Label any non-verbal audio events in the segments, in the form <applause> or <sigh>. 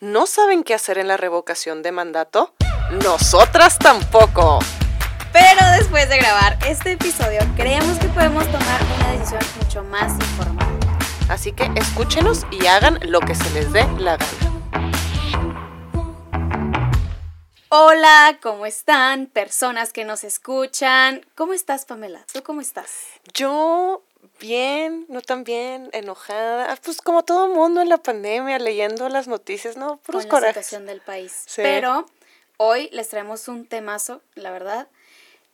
¿No saben qué hacer en la revocación de mandato? Nosotras tampoco. Pero después de grabar este episodio, creemos que podemos tomar una decisión mucho más informada. Así que escúchenos y hagan lo que se les dé la gana. Hola, ¿cómo están? Personas que nos escuchan. ¿Cómo estás, Pamela? ¿Tú cómo estás? Yo bien, no tan bien, enojada, ah, pues como todo mundo en la pandemia, leyendo las noticias, ¿no? Puros Con la situación del país. Pero hoy les traemos un temazo, la verdad,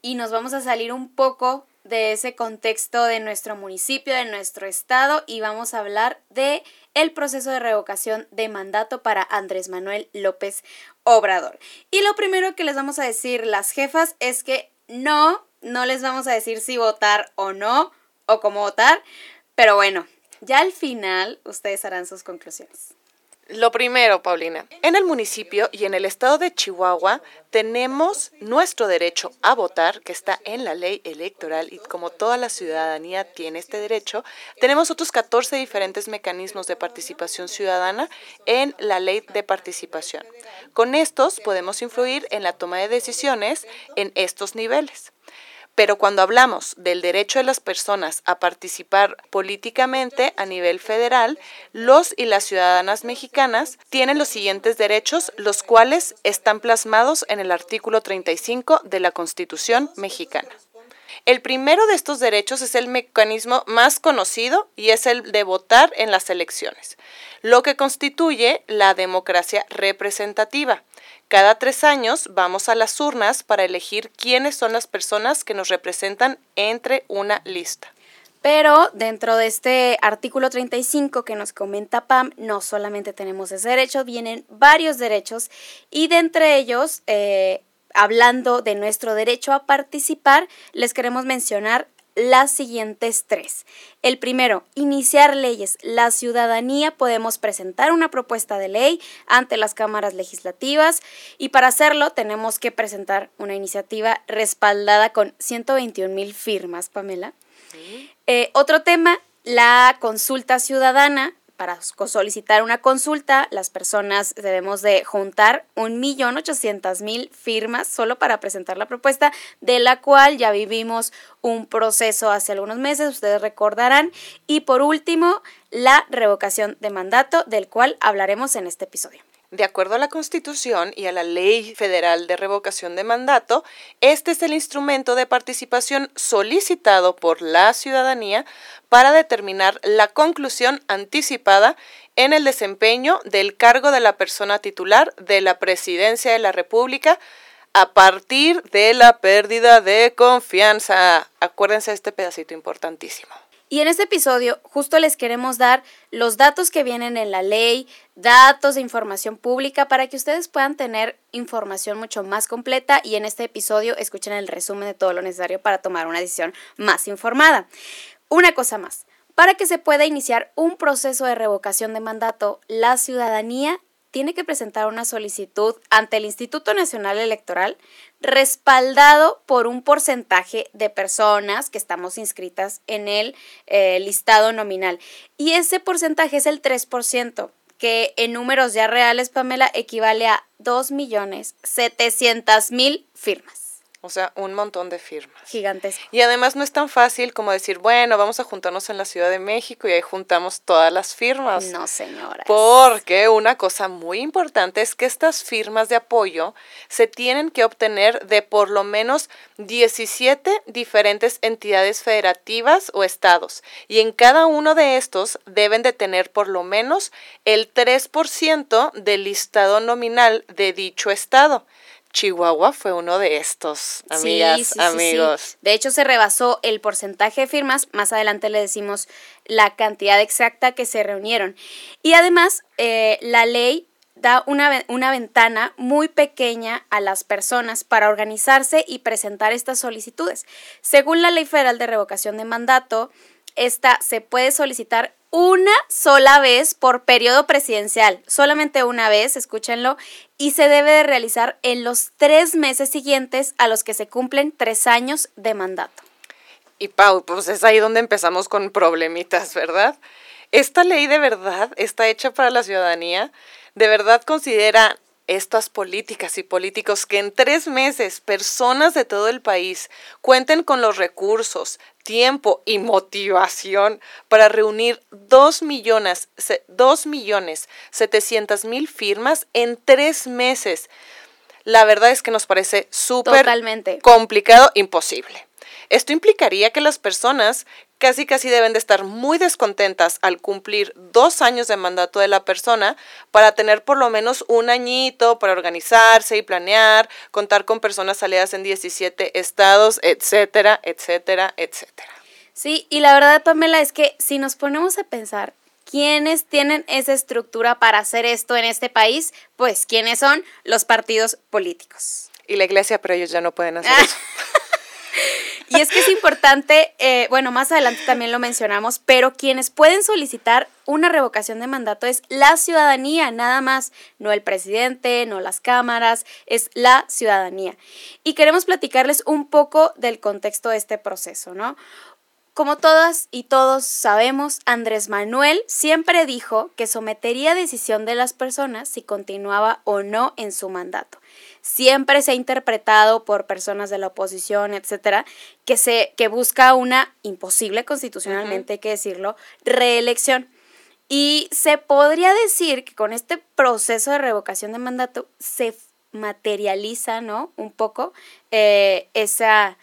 y nos vamos a salir un poco de ese contexto de nuestro municipio, de nuestro estado y vamos a hablar de el proceso de revocación de mandato para Andrés Manuel López Obrador. Y lo primero que les vamos a decir las jefas es que no, no les vamos a decir si votar o no o cómo votar, pero bueno, ya al final ustedes harán sus conclusiones. Lo primero, Paulina, en el municipio y en el estado de Chihuahua tenemos nuestro derecho a votar, que está en la ley electoral y como toda la ciudadanía tiene este derecho, tenemos otros 14 diferentes mecanismos de participación ciudadana en la ley de participación. Con estos podemos influir en la toma de decisiones en estos niveles. Pero cuando hablamos del derecho de las personas a participar políticamente a nivel federal, los y las ciudadanas mexicanas tienen los siguientes derechos, los cuales están plasmados en el artículo 35 de la Constitución mexicana. El primero de estos derechos es el mecanismo más conocido y es el de votar en las elecciones, lo que constituye la democracia representativa. Cada tres años vamos a las urnas para elegir quiénes son las personas que nos representan entre una lista. Pero dentro de este artículo 35 que nos comenta Pam, no solamente tenemos ese derecho, vienen varios derechos y de entre ellos, eh, hablando de nuestro derecho a participar, les queremos mencionar las siguientes tres. El primero, iniciar leyes. La ciudadanía podemos presentar una propuesta de ley ante las cámaras legislativas y para hacerlo tenemos que presentar una iniciativa respaldada con 121 mil firmas, Pamela. Eh, otro tema, la consulta ciudadana para solicitar una consulta, las personas debemos de juntar un millón ochocientos mil firmas solo para presentar la propuesta, de la cual ya vivimos un proceso hace algunos meses, ustedes recordarán. Y por último, la revocación de mandato, del cual hablaremos en este episodio. De acuerdo a la Constitución y a la Ley Federal de Revocación de Mandato, este es el instrumento de participación solicitado por la ciudadanía para determinar la conclusión anticipada en el desempeño del cargo de la persona titular de la Presidencia de la República a partir de la pérdida de confianza. Acuérdense de este pedacito importantísimo. Y en este episodio justo les queremos dar los datos que vienen en la ley, datos de información pública para que ustedes puedan tener información mucho más completa y en este episodio escuchen el resumen de todo lo necesario para tomar una decisión más informada. Una cosa más. Para que se pueda iniciar un proceso de revocación de mandato, la ciudadanía tiene que presentar una solicitud ante el Instituto Nacional Electoral respaldado por un porcentaje de personas que estamos inscritas en el eh, listado nominal. Y ese porcentaje es el 3%, que en números ya reales, Pamela, equivale a 2.700.000 firmas. O sea, un montón de firmas. Gigantes. Y además no es tan fácil como decir, bueno, vamos a juntarnos en la Ciudad de México y ahí juntamos todas las firmas. No, señora. Porque una cosa muy importante es que estas firmas de apoyo se tienen que obtener de por lo menos 17 diferentes entidades federativas o estados. Y en cada uno de estos deben de tener por lo menos el 3% del listado nominal de dicho estado. Chihuahua fue uno de estos, amigas, amigos. de hecho, se rebasó el porcentaje de firmas. Más adelante le decimos la cantidad exacta que se reunieron. Y además, eh, la ley da una, una, ventana muy pequeña a las personas para organizarse y presentar estas solicitudes. Según la Ley Federal de Revocación de Mandato, esta se puede solicitar una sola vez por periodo presidencial, solamente una vez, escúchenlo, y se debe de realizar en los tres meses siguientes a los que se cumplen tres años de mandato. Y Pau, pues es ahí donde empezamos con problemitas, ¿verdad? Esta ley de verdad está hecha para la ciudadanía. ¿De verdad considera estas políticas y políticos que en tres meses personas de todo el país cuenten con los recursos, tiempo y motivación para reunir dos millones, dos millones setecientas mil firmas en tres meses? La verdad es que nos parece súper complicado, imposible. Esto implicaría que las personas casi casi deben de estar muy descontentas al cumplir dos años de mandato de la persona para tener por lo menos un añito para organizarse y planear, contar con personas aliadas en 17 estados, etcétera, etcétera, etcétera. Sí, y la verdad, Pamela, es que si nos ponemos a pensar, ¿quiénes tienen esa estructura para hacer esto en este país? Pues, ¿quiénes son? Los partidos políticos. Y la iglesia, pero ellos ya no pueden hacer eso. <laughs> Y es que es importante, eh, bueno, más adelante también lo mencionamos, pero quienes pueden solicitar una revocación de mandato es la ciudadanía, nada más, no el presidente, no las cámaras, es la ciudadanía. Y queremos platicarles un poco del contexto de este proceso, ¿no? Como todas y todos sabemos, Andrés Manuel siempre dijo que sometería decisión de las personas si continuaba o no en su mandato siempre se ha interpretado por personas de la oposición, etcétera, que se que busca una imposible constitucionalmente, hay que decirlo, reelección. Y se podría decir que con este proceso de revocación de mandato se materializa, ¿no? Un poco eh, esa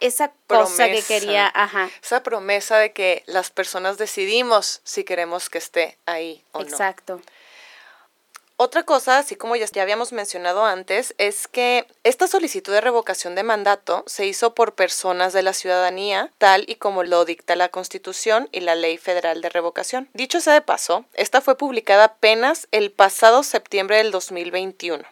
esa cosa que quería, ajá. Esa promesa de que las personas decidimos si queremos que esté ahí o no. Exacto. Otra cosa, así como ya, habíamos mencionado antes, es que esta solicitud de revocación de mandato se hizo por personas de la ciudadanía, tal y como lo dicta la Constitución y la Ley Federal de Revocación. Dicho sea de paso, esta fue publicada apenas el pasado septiembre del 2021.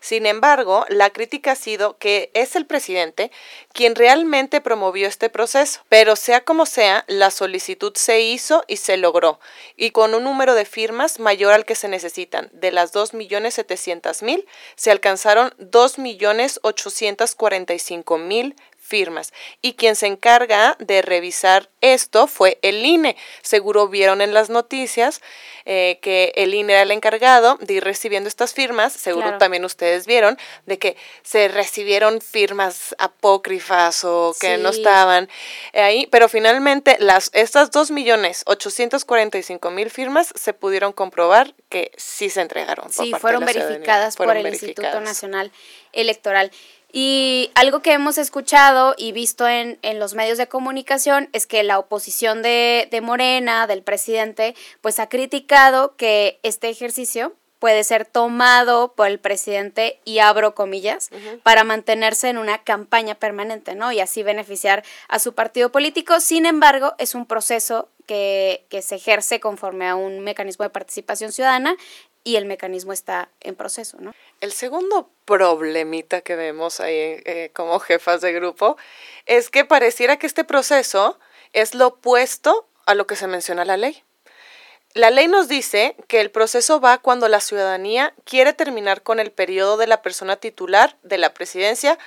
Sin embargo, la crítica ha sido que es el presidente quien realmente promovió este proceso. Pero sea como sea, la solicitud se hizo y se logró, y con un número de firmas mayor al que se necesitan. De las 2.700.000, se alcanzaron 2.845.000 firmas. Y quien se encarga de revisar esto fue el INE. Seguro vieron en las noticias eh, que el INE era el encargado de ir recibiendo estas firmas. Seguro también ustedes vieron de que se recibieron firmas apócrifas o que no estaban ahí. Pero finalmente las, estas 2.845.000 firmas se pudieron comprobar que sí se entregaron. sí, fueron verificadas por el Instituto Nacional Electoral. Y algo que hemos escuchado y visto en, en, los medios de comunicación es que la oposición de, de, Morena, del presidente, pues ha criticado que este ejercicio puede ser tomado por el presidente, y abro comillas, para mantenerse en una campaña permanente, ¿no? Y así beneficiar a su partido político. Sin embargo, es un proceso que, que se ejerce conforme a un mecanismo de participación ciudadana y el mecanismo está en proceso, ¿no? El segundo problemita que vemos ahí eh, como jefas de grupo es que pareciera que este proceso es lo opuesto a lo que se menciona en la ley. La ley nos dice que el proceso va cuando la ciudadanía quiere terminar con el periodo de la persona titular de la presidencia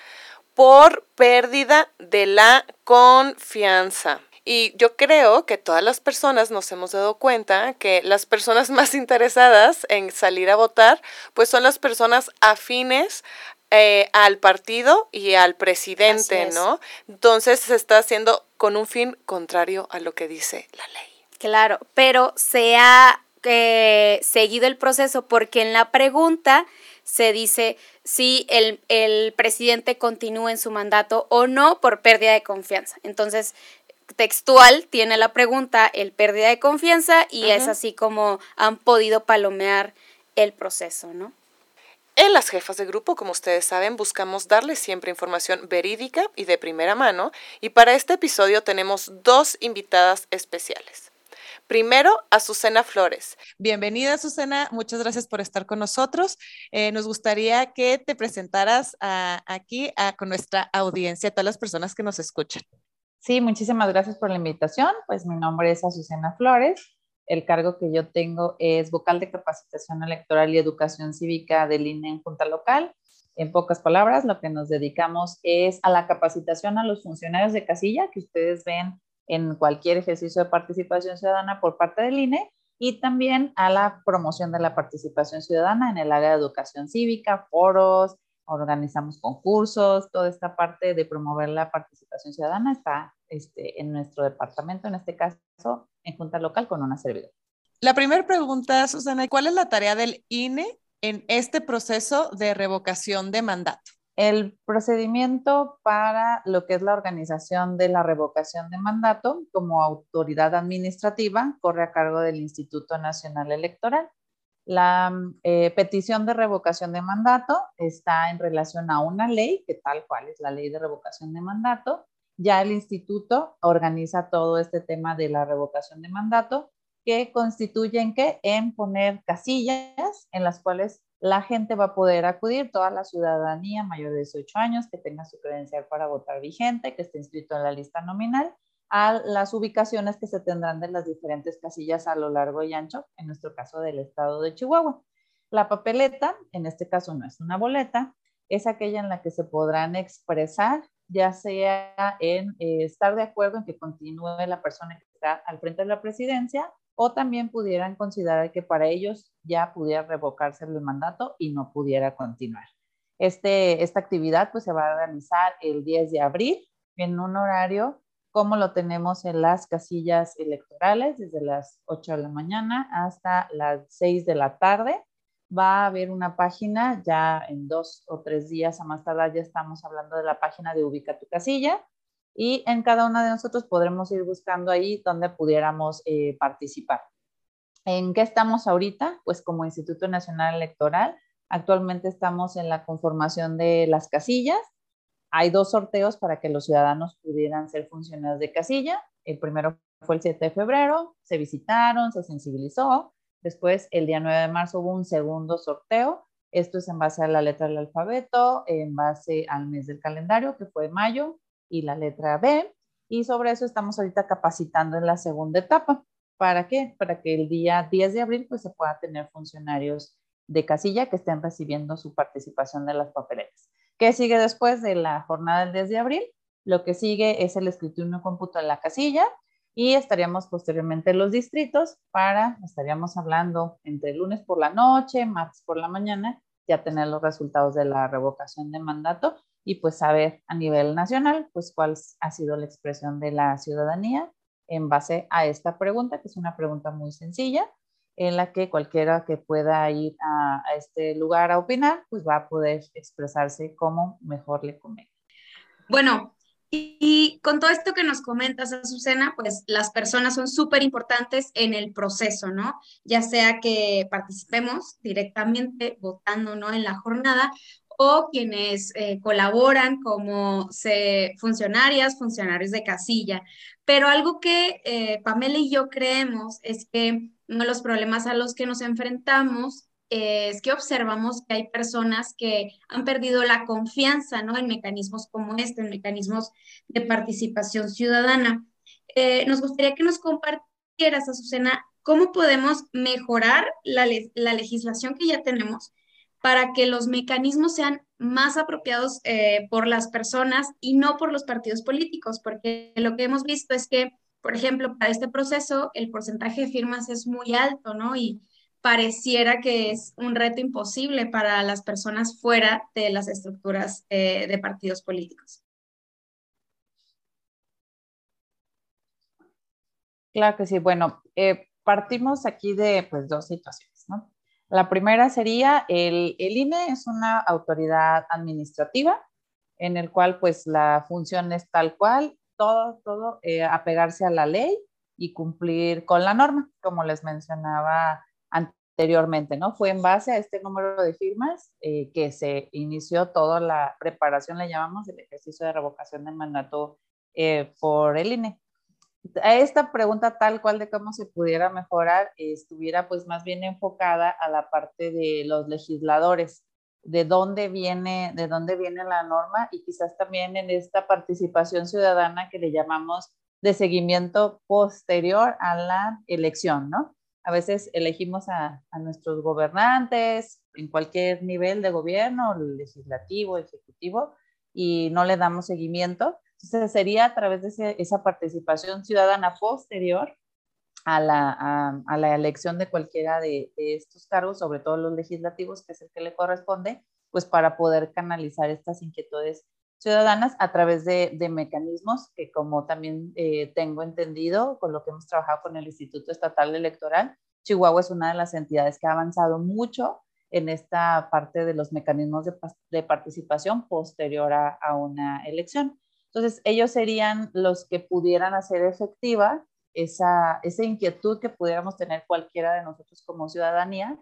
por pérdida de la confianza. Y yo creo que todas las personas nos hemos dado cuenta que las personas <laughs> más interesadas en salir a votar, pues son las personas afines eh, al partido y al presidente, ¿no? Entonces se está haciendo con un fin contrario a lo que dice la ley. Claro, pero se ha eh, seguido el proceso porque en la pregunta se dice si el, el presidente continúa en su mandato o no por pérdida de confianza. Entonces, textual tiene la pregunta el pérdida de confianza y es así como han podido palomear el proceso, ¿no? En las jefas de grupo, como ustedes saben, buscamos darles siempre información verídica y de primera mano y para este episodio tenemos dos invitadas especiales. Primero, Azucena Flores. Bienvenida, Azucena. Muchas gracias por estar con nosotros. Eh, nos gustaría que te presentaras aquí con nuestra audiencia, todas las personas que nos escuchan. Sí, muchísimas gracias por la invitación. Pues mi nombre es Azucena Flores. El cargo que yo tengo es vocal de capacitación electoral y educación cívica del INE en Junta Local. En pocas palabras, lo que nos dedicamos es a la capacitación a los funcionarios de casilla que ustedes ven en cualquier ejercicio de participación ciudadana por parte del INE y también a la promoción de la participación ciudadana en el área de educación cívica, foros, organizamos concursos, toda esta parte de promover la participación ciudadana está este, en nuestro departamento, en este caso en Junta Local con una servidora. La primera pregunta, Susana, ¿cuál es la tarea del INE en este proceso de revocación de mandato? El procedimiento para lo que es la organización de la revocación de mandato como autoridad administrativa corre a cargo del Instituto Nacional Electoral. La eh, petición de revocación de mandato está en relación a una ley, que tal cual es la ley de revocación de mandato. Ya el instituto organiza todo este tema de la revocación de mandato, que constituye en qué? En poner casillas en las cuales la gente va a poder acudir, toda la ciudadanía mayor de 18 años que tenga su credencial para votar vigente, que esté inscrito en la lista nominal, a las ubicaciones que se tendrán de las diferentes casillas a lo largo y ancho, en nuestro caso del estado de Chihuahua. La papeleta, en este caso no es una boleta, es aquella en la que se podrán expresar, ya sea en eh, estar de acuerdo en que continúe la persona que está al frente de la presidencia o también pudieran considerar que para ellos ya pudiera revocarse el mandato y no pudiera continuar. Este, esta actividad pues se va a realizar el 10 de abril en un horario como lo tenemos en las casillas electorales, desde las 8 de la mañana hasta las 6 de la tarde. Va a haber una página, ya en dos o tres días a más tardar ya estamos hablando de la página de Ubica tu casilla, y en cada una de nosotros podremos ir buscando ahí donde pudiéramos eh, participar. ¿En qué estamos ahorita? Pues como Instituto Nacional Electoral, actualmente estamos en la conformación de las casillas. Hay dos sorteos para que los ciudadanos pudieran ser funcionarios de casilla. El primero fue el 7 de febrero, se visitaron, se sensibilizó. Después, el día 9 de marzo hubo un segundo sorteo. Esto es en base a la letra del alfabeto, en base al mes del calendario, que fue mayo, y la letra B. Y sobre eso estamos ahorita capacitando en la segunda etapa. ¿Para qué? Para que el día 10 de abril pues se pueda tener funcionarios de casilla que estén recibiendo su participación de las papeletas. ¿Qué sigue después de la jornada del 10 de abril? Lo que sigue es el escritorio en cómputo en la casilla y estaríamos posteriormente en los distritos para, estaríamos hablando entre lunes por la noche, martes por la mañana, ya tener los resultados de la revocación de mandato y pues saber a nivel nacional pues cuál ha sido la expresión de la ciudadanía en base a esta pregunta, que es una pregunta muy sencilla, en la que cualquiera que pueda ir a, este lugar a opinar, pues va a poder expresarse como mejor le convenga. Bueno, y, con todo esto que nos comentas, Azucena, pues las personas son súper importantes en el proceso, ¿no? Ya sea que participemos directamente votando, ¿no? En la jornada o quienes eh, colaboran como funcionarias, funcionarios de casilla. Pero algo que eh, Pamela y yo creemos es que uno de los problemas a los que nos enfrentamos es que observamos que hay personas que han perdido la confianza ¿no? en mecanismos como este, en mecanismos de participación ciudadana. Eh, nos gustaría que nos compartieras, Azucena, cómo podemos mejorar la, la legislación que ya tenemos para que los mecanismos sean más apropiados eh, por las personas y no por los partidos políticos, porque lo que hemos visto es que, por ejemplo, para este proceso el porcentaje de firmas es muy alto, ¿no? Y pareciera que es un reto imposible para las personas fuera de las estructuras eh, de partidos políticos. Claro que sí. Bueno, eh, partimos aquí de pues, dos situaciones, ¿no? La primera sería el, el INE es una autoridad administrativa en el cual pues la función es tal cual, todo, todo eh, apegarse a la ley y cumplir con la norma, como les mencionaba anteriormente, ¿no? Fue en base a este número de firmas eh, que se inició toda la preparación, le llamamos, el ejercicio de revocación de mandato eh, por el INE a esta pregunta tal cual de cómo se pudiera mejorar estuviera pues más bien enfocada a la parte de los legisladores, de dónde viene, de dónde viene la norma y quizás también en esta participación ciudadana que le llamamos de seguimiento posterior a la elección, ¿no? A veces elegimos a, a nuestros gobernantes en cualquier nivel de gobierno, legislativo, ejecutivo, y no le damos seguimiento entonces sería a través de esa participación ciudadana posterior a la, a, la elección de cualquiera de, estos cargos, sobre todo los legislativos, que es el que le corresponde, pues para poder canalizar estas inquietudes ciudadanas a través de, de mecanismos que como también eh, tengo entendido con lo que hemos trabajado con el Instituto Estatal Electoral, Chihuahua es una de las entidades que ha avanzado mucho en esta parte de los mecanismos de, de participación posterior a, a, una elección. Entonces, ellos serían los que pudieran hacer efectiva esa, esa inquietud que pudiéramos tener cualquiera de nosotros como ciudadanía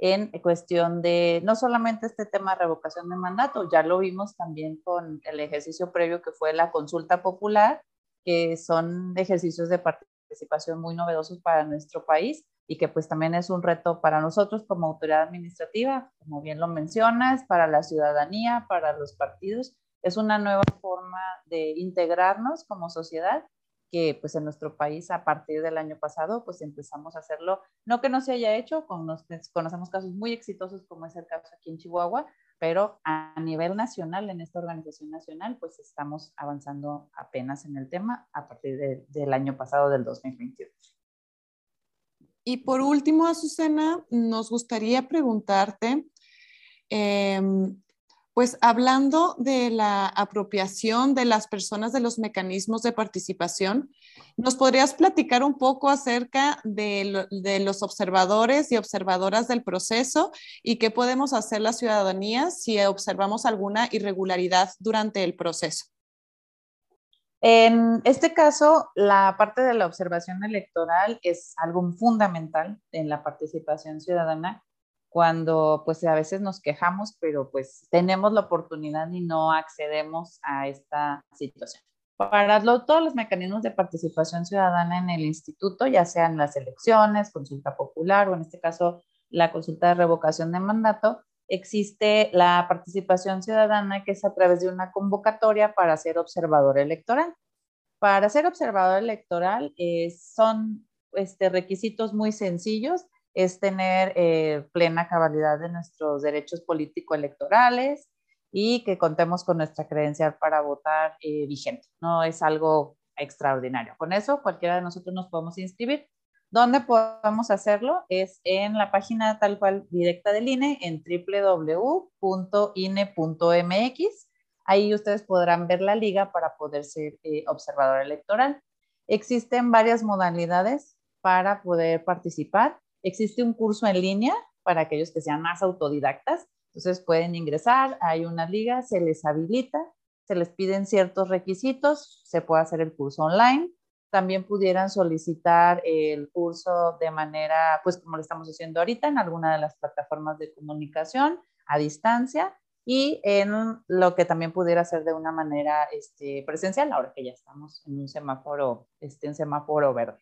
en cuestión de no solamente este tema de revocación de mandato, ya lo vimos también con el ejercicio previo que fue la consulta popular, que son ejercicios de participación muy novedosos para nuestro país y que pues también es un reto para nosotros como autoridad administrativa, como bien lo mencionas, para la ciudadanía, para los partidos. Es una nueva forma de integrarnos como sociedad que pues en nuestro país a partir del año pasado pues empezamos a hacerlo, no que no se haya hecho, conocemos casos muy exitosos como es el caso aquí en Chihuahua, pero a nivel nacional, en esta organización nacional, pues estamos avanzando apenas en el tema a partir del año pasado, del 2021. Y por último, Azucena, nos gustaría preguntarte, em, pues hablando de la apropiación de las personas de los mecanismos de participación, ¿nos podrías platicar un poco acerca de, los observadores y observadoras del proceso y qué podemos hacer la ciudadanía si observamos alguna irregularidad durante el proceso? En este caso, la parte de la observación electoral es algo fundamental en la participación ciudadana cuando pues a veces nos quejamos, pero pues tenemos la oportunidad y no accedemos a esta situación. Para todos los mecanismos de participación ciudadana en el instituto, ya sean las elecciones, consulta popular o en este caso la consulta de revocación de mandato, existe la participación ciudadana que es a través de una convocatoria para ser observador electoral. Para ser observador electoral eh, son este, requisitos muy sencillos, es tener eh, plena cabalidad de nuestros derechos político-electorales y que contemos con nuestra credencial para votar eh, vigente. No es algo extraordinario. Con eso, cualquiera de nosotros nos podemos inscribir. ¿Dónde podemos hacerlo? Es en la página tal cual directa del INE en www.ine.mx. Ahí ustedes podrán ver la liga para poder ser eh, observador electoral. Existen varias modalidades para poder participar. Existe un curso en línea para aquellos que sean más autodidactas. Entonces pueden ingresar, hay una liga, se les habilita, se les piden ciertos requisitos, se puede hacer el curso online también pudieran solicitar el curso de manera, pues como lo estamos haciendo ahorita, en alguna de las plataformas de comunicación a distancia y en lo que también pudiera ser de una manera este, presencial, ahora que ya estamos en un semáforo, este, en semáforo verde.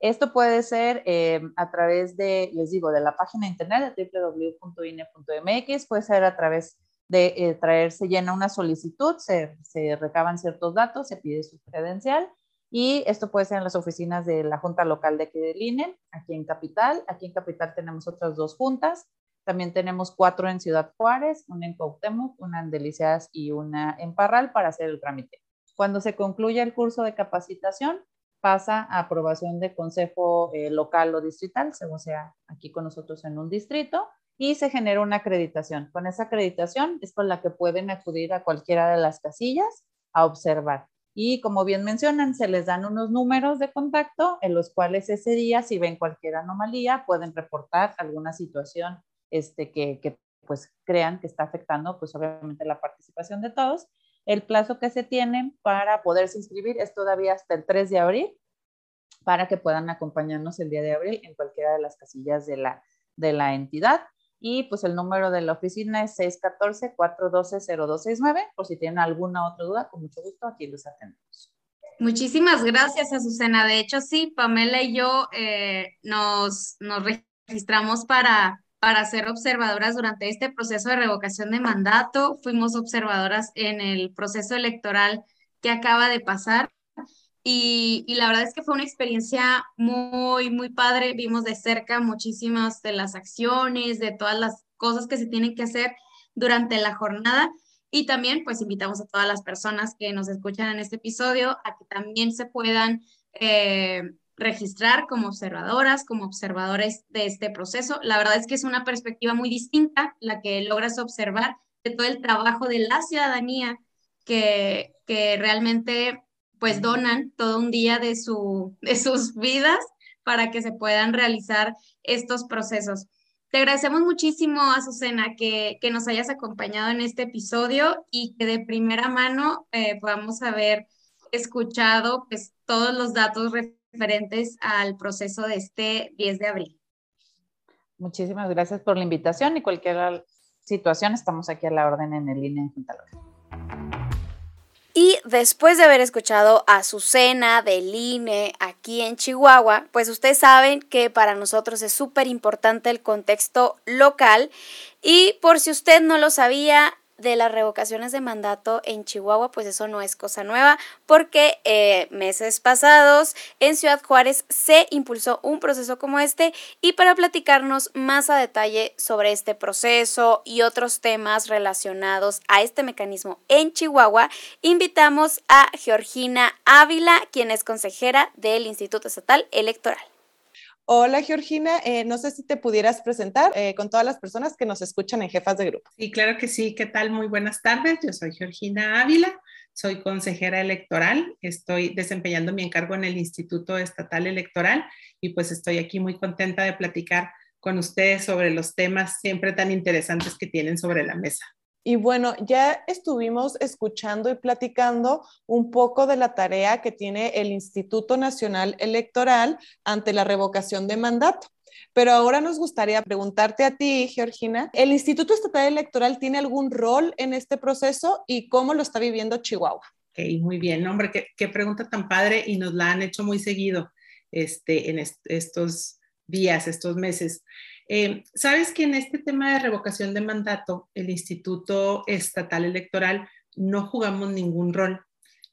Esto puede ser eh, a través de, les digo, de la página internet de www.ine.mx, puede ser a través de eh, traerse llena una solicitud, se, se recaban ciertos datos, se pide su credencial y esto puede ser en las oficinas de la Junta Local de aquí del INE, aquí en Capital. Aquí en Capital tenemos otras dos juntas. También tenemos cuatro en Ciudad Juárez, una en Cuauhtémoc, una en Delicias y una en Parral para hacer el trámite. Cuando se concluya el curso de capacitación, pasa a aprobación de consejo eh, local o distrital, según sea aquí con nosotros en un distrito, y se genera una acreditación. Con esa acreditación es con la que pueden acudir a cualquiera de las casillas a observar. Y como bien mencionan, se les dan unos números de contacto en los cuales ese día, si ven cualquier anomalía, pueden reportar alguna situación este, que, que pues crean que está afectando, pues obviamente la participación de todos. El plazo que se tiene para poderse inscribir es todavía hasta el 3 de abril, para que puedan acompañarnos el día de abril en cualquiera de las casillas de la, de la entidad. Y pues el número de la oficina es 614-412-0269. Por si tienen alguna otra duda, con mucho gusto aquí los atendemos. Muchísimas gracias, Azucena. De hecho, sí, Pamela y yo eh, nos, nos registramos para, para ser observadoras durante este proceso de revocación de mandato. Fuimos observadoras en el proceso electoral que acaba de pasar. Y, y, la verdad es que fue una experiencia muy, muy padre. Vimos de cerca muchísimas de las acciones, de todas las cosas que se tienen que hacer durante la jornada. Y también, pues, invitamos a todas las personas que nos escuchan en este episodio a que también se puedan, eh, registrar como observadoras, como observadores de este proceso. La verdad es que es una perspectiva muy distinta la que logras observar de todo el trabajo de la ciudadanía que, que realmente pues donan todo un día de, su, de sus vidas para que se puedan realizar estos procesos. Te agradecemos muchísimo, Azucena, que, que nos hayas acompañado en este episodio y que de primera mano eh, podamos haber escuchado pues, todos los datos referentes al proceso de este 10 de abril. Muchísimas gracias por la invitación y cualquier situación estamos aquí a la orden en el INE en Junta y después de haber escuchado a Azucena del INE aquí en Chihuahua, pues ustedes saben que para nosotros es súper importante el contexto local. Y por si usted no lo sabía, de las revocaciones de mandato en Chihuahua, pues eso no es cosa nueva, porque eh, meses pasados en Ciudad Juárez se impulsó un proceso como este y para platicarnos más a detalle sobre este proceso y otros temas relacionados a este mecanismo en Chihuahua, invitamos a Georgina Ávila, quien es consejera del Instituto Estatal Electoral. Hola Georgina, eh, no sé si te pudieras presentar eh, con todas las personas que nos escuchan en Jefas de Grupo. Sí, claro que sí. ¿Qué tal? Muy buenas tardes. Yo soy Georgina Ávila, soy consejera electoral, estoy desempeñando mi encargo en el Instituto Estatal Electoral y pues estoy aquí muy contenta de platicar con ustedes sobre los temas siempre tan interesantes que tienen sobre la mesa. Y bueno, ya estuvimos escuchando y platicando un poco de la tarea que tiene el Instituto Nacional Electoral ante la revocación de mandato. Pero ahora nos gustaría preguntarte a ti, Georgina, ¿el Instituto Estatal Electoral tiene algún rol en este proceso y cómo lo está viviendo Chihuahua? Ok, muy bien, hombre, qué, pregunta tan padre y nos la han hecho muy seguido este, en estos días, estos meses. Eh, Sabes que en este tema de revocación de mandato, el Instituto Estatal Electoral no jugamos ningún rol.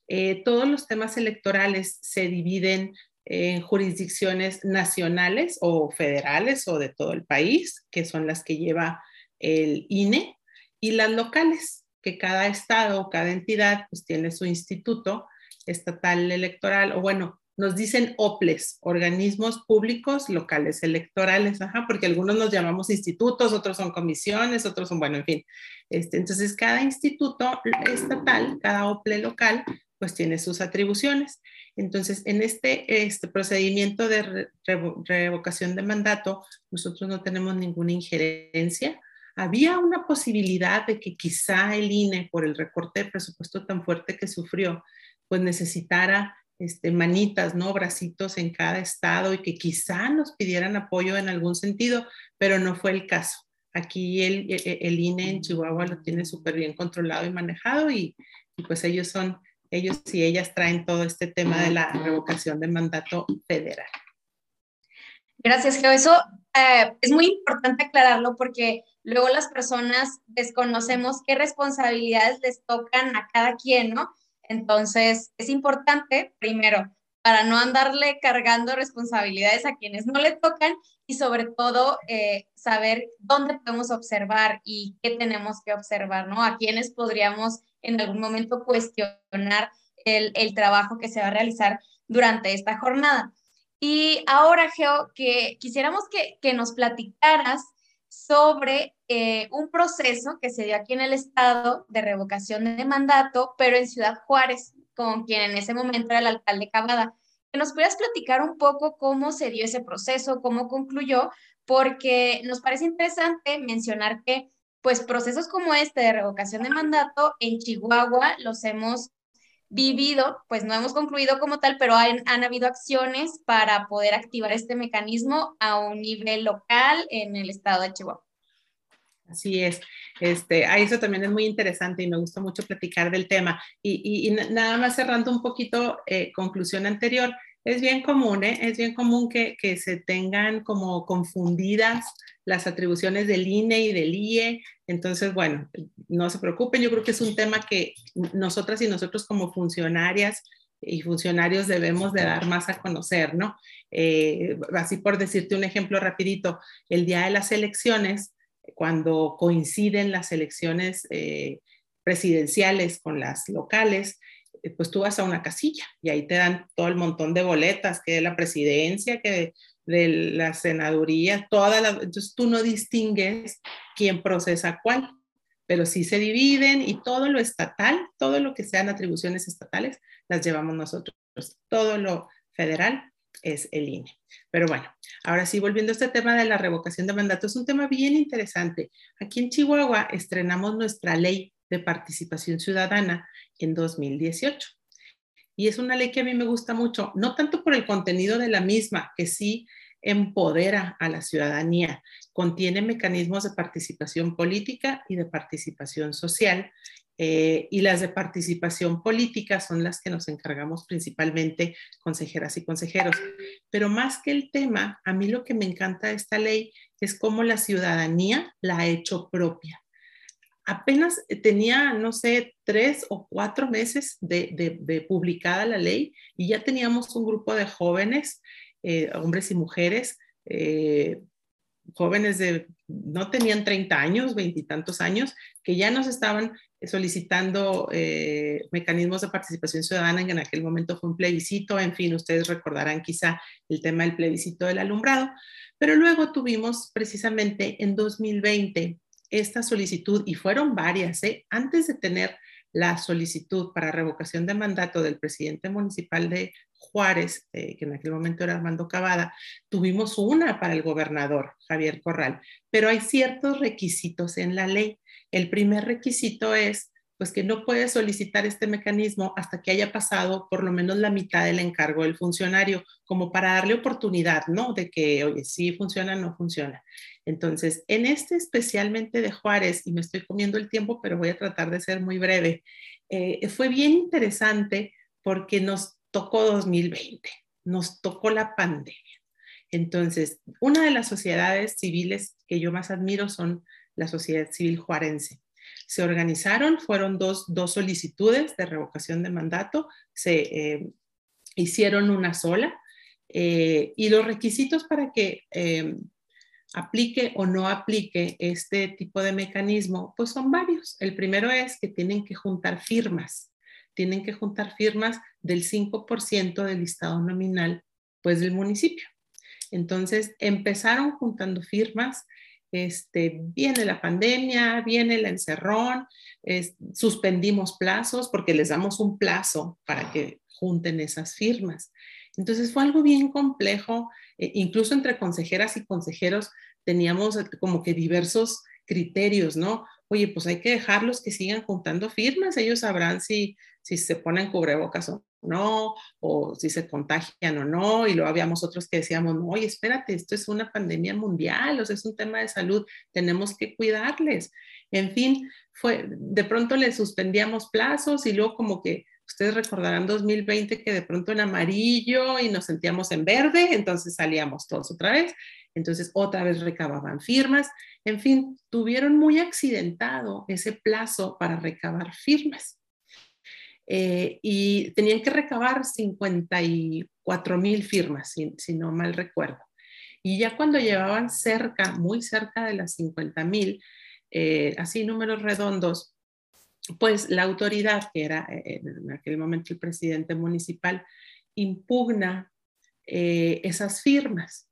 Eh, todos los temas electorales se dividen en jurisdicciones nacionales o federales o de todo el país, que son las que lleva el INE, y las locales, que cada estado o cada entidad pues tiene su instituto estatal electoral, o bueno, nos dicen OPLES, organismos públicos locales electorales, porque algunos nos llamamos institutos, otros son comisiones, otros son, bueno, en fin. Este, entonces, cada instituto estatal, cada OPLE local, pues tiene sus atribuciones. Entonces, en este, este procedimiento de revocación de mandato, nosotros no tenemos ninguna injerencia. Había una posibilidad de que quizá el INE, por el recorte de presupuesto tan fuerte que sufrió, pues necesitara este, manitas, ¿no? Bracitos en cada estado y que quizá nos pidieran apoyo en algún sentido, pero no fue el caso. Aquí el, e, e, el, INE en Chihuahua lo tiene súper bien controlado y manejado y, pues ellos son, ellos y ellas traen todo este tema de la revocación de mandato federal. Gracias, Geo. Eso eh, es muy importante aclararlo porque luego las personas desconocemos qué responsabilidades les tocan a cada quien, ¿no? Entonces, es importante, primero, para no andarle cargando responsabilidades a quienes no le tocan y sobre todo eh, saber dónde podemos observar y qué tenemos que observar, ¿no? A quienes podríamos en algún momento cuestionar el, trabajo que se va a realizar durante esta jornada. Y ahora, Geo, que quisiéramos que, que nos platicaras sobre eh, un proceso que se dio aquí en el estado de revocación de mandato, pero en Ciudad Juárez, con quien en ese momento era el alcalde Cavada. Que nos pudieras platicar un poco cómo se dio ese proceso, cómo concluyó, porque nos parece interesante mencionar que pues procesos como este de revocación de mandato en Chihuahua los hemos vivido, pues no hemos concluido como tal, pero han, habido acciones para poder activar este mecanismo a un nivel local en el estado de Chihuahua. Así es. Este, a eso también es muy interesante y me gusta mucho platicar del tema. Y, y, nada más cerrando un poquito, eh, conclusión anterior, es bien común, ¿eh? es bien común que, que, se tengan como confundidas las atribuciones del INE y del IE. Entonces, bueno, no se preocupen, yo creo que es un tema que nosotras y nosotros como funcionarias y funcionarios debemos de dar más a conocer, ¿no? Eh, así por decirte un ejemplo rapidito, el día de las elecciones, cuando coinciden las elecciones eh, presidenciales con las locales, eh, pues tú vas a una casilla y ahí te dan todo el montón de boletas, que de la presidencia, que de, la senaduría, toda la, entonces tú no distingues quién procesa cuál, pero sí se dividen y todo lo estatal, todo lo que sean atribuciones estatales, las llevamos nosotros. Todo lo federal es el INE. Pero bueno, ahora sí, volviendo a este tema de la revocación de mandato, es un tema bien interesante. Aquí en Chihuahua estrenamos nuestra ley de participación ciudadana en 2018. Y es una ley que a mí me gusta mucho, no tanto por el contenido de la misma, que sí empodera a la ciudadanía, contiene mecanismos de participación política y de participación social eh, y las de participación política son las que nos encargamos principalmente consejeras y consejeros. Pero más que el tema, a mí lo que me encanta de esta ley es cómo la ciudadanía la ha hecho propia. Apenas tenía, no sé, tres o cuatro meses de, publicada la ley y ya teníamos un grupo de jóvenes, eh, hombres y mujeres, eh, jóvenes de, no tenían 30 años, veintitantos años, que ya nos estaban solicitando eh, mecanismos de participación ciudadana, en aquel momento fue un plebiscito, en fin, ustedes recordarán quizá el tema del plebiscito del alumbrado, pero luego tuvimos precisamente en 2020 esta solicitud, y fueron varias, antes de tener la solicitud para revocación de mandato del presidente municipal de Juárez, eh, que en aquel momento era Armando Cavada, tuvimos una para el gobernador Javier Corral, pero hay ciertos requisitos en la ley. El primer requisito es pues que no puede solicitar este mecanismo hasta que haya pasado por lo menos la mitad del encargo del funcionario, como para darle oportunidad, ¿no? De que, oye, sí funciona, no funciona. Entonces, en este especialmente de Juárez, y me estoy comiendo el tiempo, pero voy a tratar de ser muy breve, eh, fue bien interesante porque nos tocó 2020, nos tocó la pandemia. Entonces, una de las sociedades civiles que yo más admiro son la sociedad civil juarense. Se organizaron, fueron dos, solicitudes de revocación de mandato, se eh, hicieron una sola eh, y los requisitos para que eh, aplique o no aplique este tipo de mecanismo, pues son varios. El primero es que tienen que juntar firmas, tienen que juntar firmas del 5% del listado nominal, pues del municipio. Entonces, empezaron juntando firmas, este, viene la pandemia, viene el encerrón, suspendimos plazos porque les damos un plazo para que junten esas firmas. Entonces fue algo bien complejo, eh, incluso entre consejeras y consejeros teníamos como que diversos criterios, ¿no? Oye, pues hay que dejarlos que sigan juntando firmas, ellos sabrán si, si se ponen cubrebocas o no, o si se contagian o no, y luego habíamos otros que decíamos, no, oye, espérate, esto es una pandemia mundial, o sea, es un tema de salud, tenemos que cuidarles. En fin, fue, de pronto le suspendíamos plazos y luego como que ustedes recordarán 2020 que de pronto en amarillo y nos sentíamos en verde, entonces salíamos todos otra vez, entonces otra vez recababan firmas, en fin, tuvieron muy accidentado ese plazo para recabar firmas. Eh, y tenían que recabar 54 mil firmas, si, no mal recuerdo. Y ya cuando llevaban cerca, muy cerca de las 50 mil, eh, así números redondos, pues la autoridad, que era eh, en aquel momento el presidente municipal, impugna esas firmas.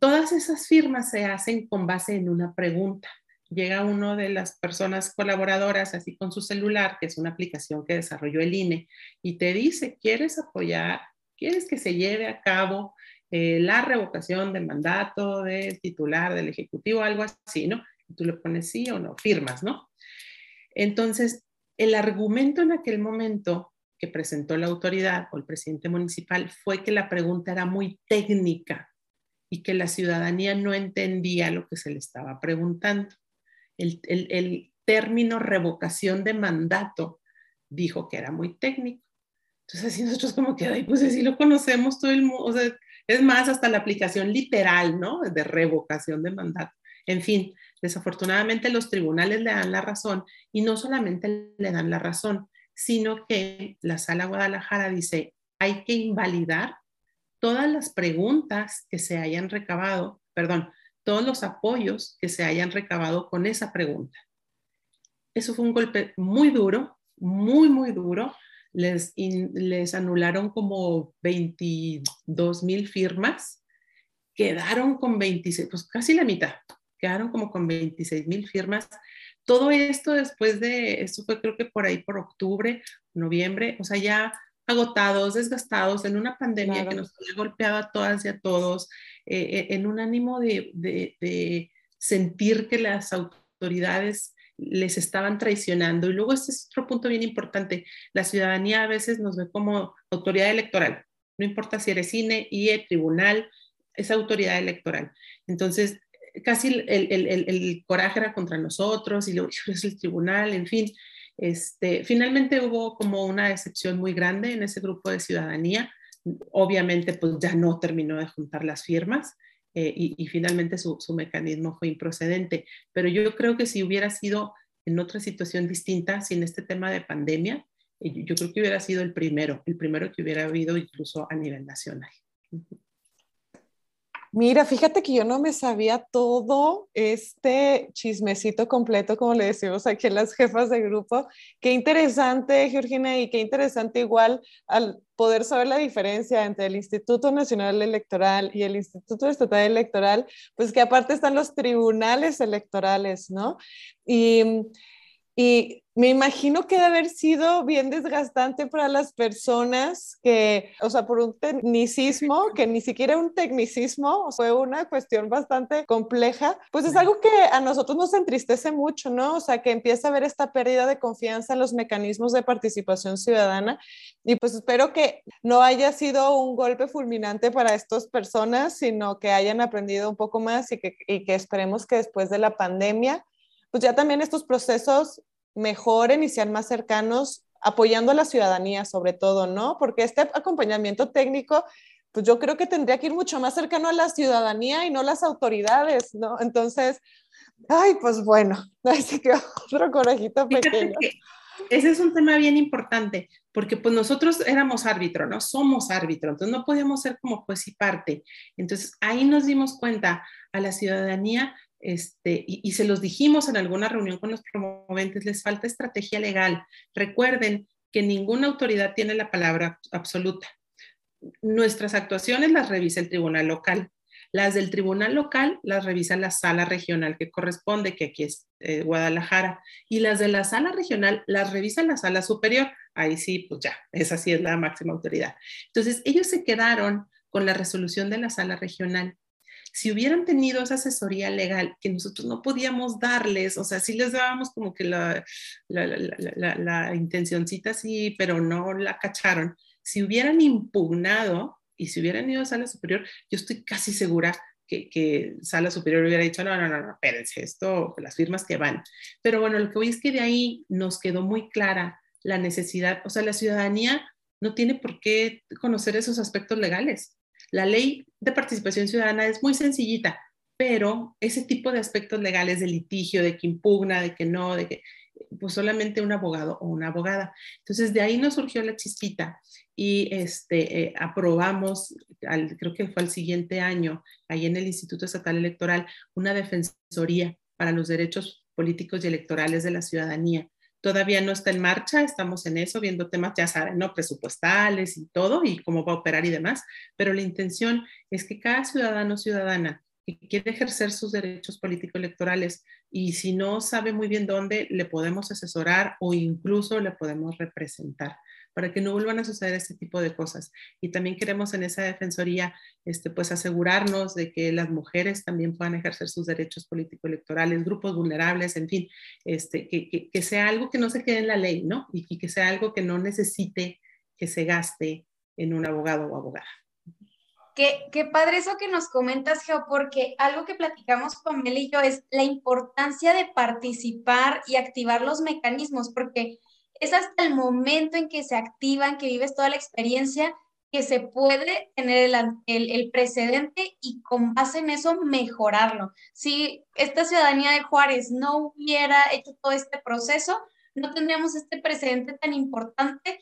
Todas esas firmas se hacen con base en una pregunta llega uno de las personas colaboradoras así con su celular, que es una aplicación que desarrolló el INE, y te dice, ¿quieres apoyar? ¿Quieres que se lleve a cabo eh, la revocación de mandato del titular del Ejecutivo, algo así, ¿no? Y tú le pones sí o no, firmas, ¿no? Entonces, el argumento en aquel momento que presentó la autoridad o el presidente municipal fue que la pregunta era muy técnica y que la ciudadanía no entendía lo que se le estaba preguntando el, término revocación de mandato dijo que era muy técnico. Entonces, así nosotros como que, ay, pues así lo conocemos todo el mundo, es más, hasta la aplicación literal, ¿no? De revocación de mandato. En fin, desafortunadamente los tribunales le dan la razón y no solamente le dan la razón, sino que la sala Guadalajara dice, hay que invalidar todas las preguntas que se hayan recabado, perdón, todos los apoyos que se hayan recabado con esa pregunta. Eso fue un golpe muy duro, muy, muy duro. les, les anularon como 22 mil firmas, quedaron con 26, pues casi la mitad, quedaron como con 26 mil firmas. Todo esto después de, esto fue creo que por ahí por octubre, noviembre, o sea, ya agotados, desgastados, en una pandemia que nos había golpeado a todas y a todos, eh, eh, en un ánimo de, de, sentir que las autoridades les estaban traicionando. Y luego este es otro punto bien importante. La ciudadanía a veces nos ve como autoridad electoral. No importa si eres cine, IE, tribunal, es autoridad electoral. Entonces, casi el, el, el, el coraje era contra nosotros y luego <laughs> es el tribunal, en fin. Este, finalmente hubo como una excepción muy grande en ese grupo de ciudadanía. Obviamente, pues ya no terminó de juntar las firmas eh, y, finalmente su, su, mecanismo fue improcedente. Pero yo creo que si hubiera sido en otra situación distinta, sin este tema de pandemia, eh, yo creo que hubiera sido el primero, el primero que hubiera habido incluso a nivel nacional. Mira, fíjate que yo no me sabía todo este chismecito completo, como le decimos aquí a las jefas de grupo. Qué interesante, Georgina, y qué interesante igual al poder saber la diferencia entre el Instituto Nacional Electoral y el Instituto Estatal Electoral, pues que aparte están los tribunales electorales, ¿no? Y y me imagino que debe haber sido bien desgastante para las personas que, o sea, por un tecnicismo, que ni siquiera un tecnicismo, fue una cuestión bastante compleja, pues es algo que a nosotros nos entristece mucho, ¿no? O sea, que empieza a haber esta pérdida de confianza en los mecanismos de participación ciudadana y pues espero que no haya sido un golpe fulminante para estas personas, sino que hayan aprendido un poco más y que, y que esperemos que después de la pandemia pues ya también estos procesos mejoren y sean más cercanos, apoyando a la ciudadanía sobre todo, ¿no? Porque este acompañamiento técnico, pues yo creo que tendría que ir mucho más cercano a la ciudadanía y no las autoridades, ¿no? Entonces, ay, pues bueno, <laughs> así que otro corajito pequeño. Ese es un tema bien importante, porque pues nosotros éramos árbitro, ¿no? Somos árbitro, entonces no podíamos ser como juez y parte. Entonces ahí nos dimos cuenta a la ciudadanía este, y, se los dijimos en alguna reunión con los promoventes, les falta estrategia legal. Recuerden que ninguna autoridad tiene la palabra absoluta. Nuestras actuaciones las revisa el tribunal local. Las del tribunal local las revisa la sala regional que corresponde, que aquí es eh, Guadalajara. Y las de la sala regional las revisa la sala superior. Ahí sí, pues ya, esa sí es la máxima autoridad. Entonces, ellos se quedaron con la resolución de la sala regional si hubieran tenido esa asesoría legal que nosotros no podíamos darles, o sea, sí les dábamos como que la, la, la, intencioncita sí, pero no la cacharon, si hubieran impugnado y si hubieran ido a sala superior, yo estoy casi segura que, que, Sala Superior hubiera dicho, no, no, no, no, espérense, esto, las firmas que van. Pero bueno, lo que voy es que de ahí nos quedó muy clara la necesidad, o sea, la ciudadanía no tiene por qué conocer esos aspectos legales. La ley de participación ciudadana es muy sencillita, pero ese tipo de aspectos legales de litigio, de que impugna, de que no, de que pues solamente un abogado o una abogada. Entonces de ahí nos surgió la chispita y este, eh, aprobamos, creo que fue el siguiente año, ahí en el Instituto Estatal Electoral, una defensoría para los derechos políticos y electorales de la ciudadanía. Todavía no está en marcha, estamos en eso, viendo temas, ya saben, ¿no? Presupuestales y todo, y cómo va a operar y demás, pero la intención es que cada ciudadano o ciudadana que quiere ejercer sus derechos político-electorales y si no sabe muy bien dónde, le podemos asesorar o incluso le podemos representar para que no vuelvan a suceder este tipo de cosas. Y también queremos en esa defensoría, este, pues asegurarnos de que las mujeres también puedan ejercer sus derechos político-electorales, grupos vulnerables, en fin, este, que, que, sea algo que no se quede en la ley, ¿no? Y, que sea algo que no necesite que se gaste en un abogado o abogada. Qué, qué, padre eso que nos comentas, Geo, porque algo que platicamos Mel y yo es la importancia de participar y activar los mecanismos, porque es hasta el momento en que se activan, que vives toda la experiencia, que se puede tener el, el, precedente y con base en eso mejorarlo. Si esta ciudadanía de Juárez no hubiera hecho todo este proceso, no tendríamos este precedente tan importante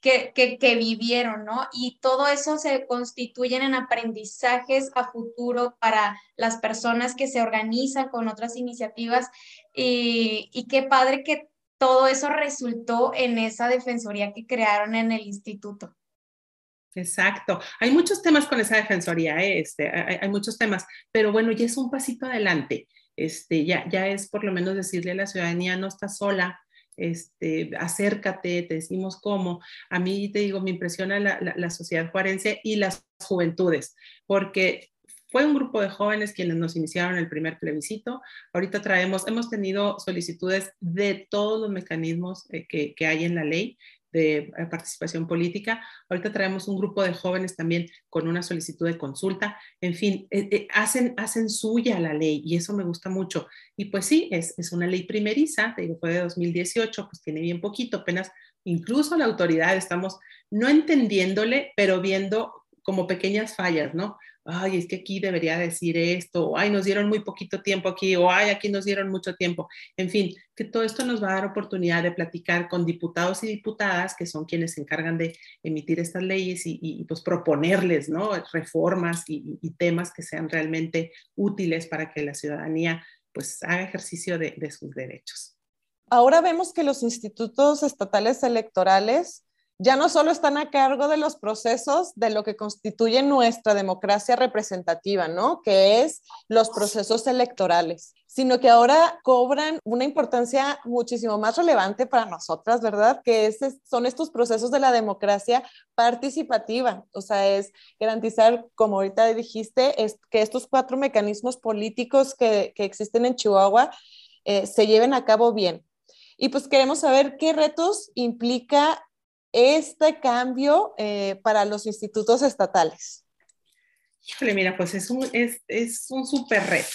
que, que, que, vivieron, ¿no? Y todo eso se constituyen en aprendizajes a futuro para las personas que se organizan con otras iniciativas. Y, y qué padre que todo eso resultó en esa defensoría que crearon en el instituto. Exacto. Hay muchos temas con esa defensoría, ¿eh? este, hay, muchos temas, pero bueno, ya es un pasito adelante. Este, ya, ya es por lo menos decirle a la ciudadanía, no está sola, este, acércate, te decimos cómo. A mí te digo, me impresiona la, la, sociedad juarense y las juventudes, porque fue un grupo de jóvenes quienes nos iniciaron el primer plebiscito. Ahorita traemos, hemos tenido solicitudes de todos los mecanismos eh, que, que, hay en la ley de eh, participación política. Ahorita traemos un grupo de jóvenes también con una solicitud de consulta. En fin, eh, eh, hacen, hacen suya la ley y eso me gusta mucho. Y pues sí, es, es una ley primeriza, te digo, fue de 2018, pues tiene bien poquito, apenas incluso la autoridad estamos no entendiéndole, pero viendo como pequeñas fallas, ¿no? Ay, es que aquí debería decir esto, o ay, nos dieron muy poquito tiempo aquí, o ay, aquí nos dieron mucho tiempo. En fin, que todo esto nos va a dar oportunidad de platicar con diputados y diputadas, que son quienes se encargan de emitir estas leyes y, pues proponerles, ¿no? Reformas y, temas que sean realmente útiles para que la ciudadanía pues haga ejercicio de, de sus derechos. Ahora vemos que los institutos estatales electorales ya no solo están a cargo de los procesos de lo que constituye nuestra democracia representativa, ¿no? Que es los procesos electorales, sino que ahora cobran una importancia muchísimo más relevante para nosotras, ¿verdad? Que es, son estos procesos de la democracia participativa, o sea, es garantizar, como ahorita dijiste, que estos cuatro mecanismos políticos que, que existen en Chihuahua eh, se lleven a cabo bien. Y pues queremos saber qué retos implica este cambio eh, para los institutos estatales? Híjole, mira, pues es un, es, es un súper reto.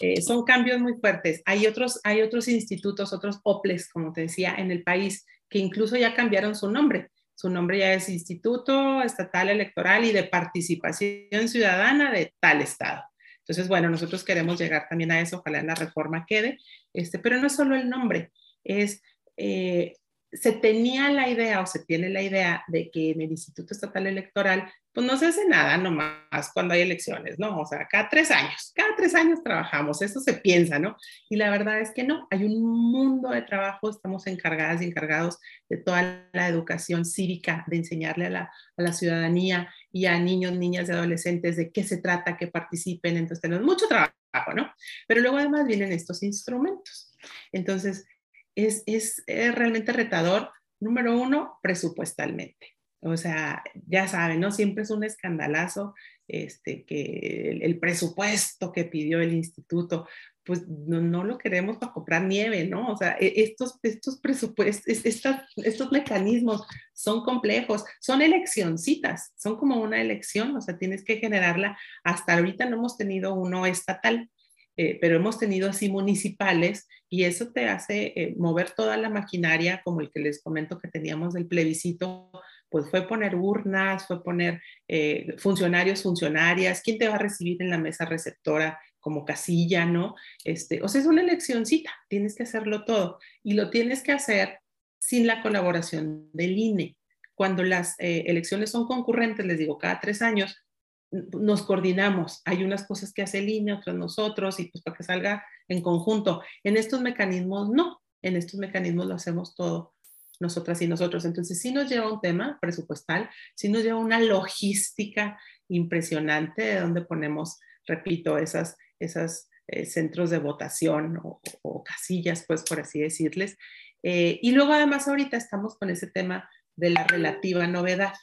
Eh, son cambios muy fuertes. Hay otros, hay otros institutos, otros OPLES, como te decía, en el país, que incluso ya cambiaron su nombre. Su nombre ya es Instituto Estatal Electoral y de Participación Ciudadana de tal estado. Entonces, bueno, nosotros queremos llegar también a eso, ojalá en la reforma quede, este, pero no es solo el nombre, es eh, se tenía la idea o se tiene la idea de que en el Instituto Estatal Electoral, pues no se hace nada nomás cuando hay elecciones, ¿no? O sea, cada tres años, cada tres años trabajamos, eso se piensa, ¿no? Y la verdad es que no, hay un mundo de trabajo, estamos encargadas y encargados de toda la educación cívica, de enseñarle a la, a la ciudadanía y a niños, niñas y adolescentes de qué se trata, que participen, entonces tenemos mucho trabajo, ¿no? Pero luego además vienen estos instrumentos. Entonces, es, es, realmente retador, número uno, presupuestalmente. O sea, ya saben, ¿no? Siempre es un escandalazo este, que el, presupuesto que pidió el instituto, pues no, no, lo queremos para comprar nieve, ¿no? O sea, e, estos, estos presupuestos, estos, estos mecanismos son complejos, son eleccioncitas, son como una elección, o sea, tienes que generarla. Hasta ahorita no hemos tenido uno estatal, eh, pero hemos tenido así municipales y eso te hace eh, mover toda la maquinaria, como el que les comento que teníamos del plebiscito, pues fue poner urnas, fue poner eh, funcionarios, funcionarias, quién te va a recibir en la mesa receptora como casilla, ¿no? Este, o sea, es una eleccioncita, tienes que hacerlo todo y lo tienes que hacer sin la colaboración del INE. Cuando las elecciones son concurrentes, les digo, cada tres años, nos coordinamos. Hay unas cosas que hace INE, otras nosotros, y pues para que salga en conjunto. En estos mecanismos no, en estos mecanismos lo hacemos todo nosotras y nosotros. Entonces sí nos lleva un tema presupuestal, sí nos lleva una logística impresionante de donde ponemos, repito, esas, esas eh, centros de votación o, casillas, pues por así decirles. Eh, y luego además ahorita estamos con ese tema de la relativa novedad.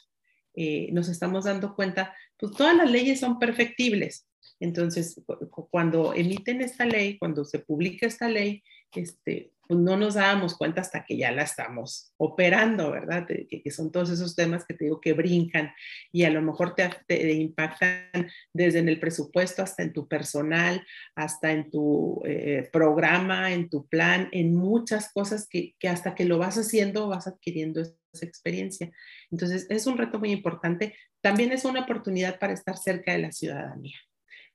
Eh, nos estamos dando cuenta, pues todas las leyes son perfectibles. Entonces, cuando emiten esta ley, cuando se publica esta ley, este, pues no nos dábamos cuenta hasta que ya la estamos operando, ¿verdad? Que, son todos esos temas que te digo que brincan y a lo mejor te, impactan desde en el presupuesto hasta en tu personal, hasta en tu eh, programa, en tu plan, en muchas cosas que, que hasta que lo vas haciendo vas adquiriendo experiencia. Entonces, es un reto muy importante. También es una oportunidad para estar cerca de la ciudadanía.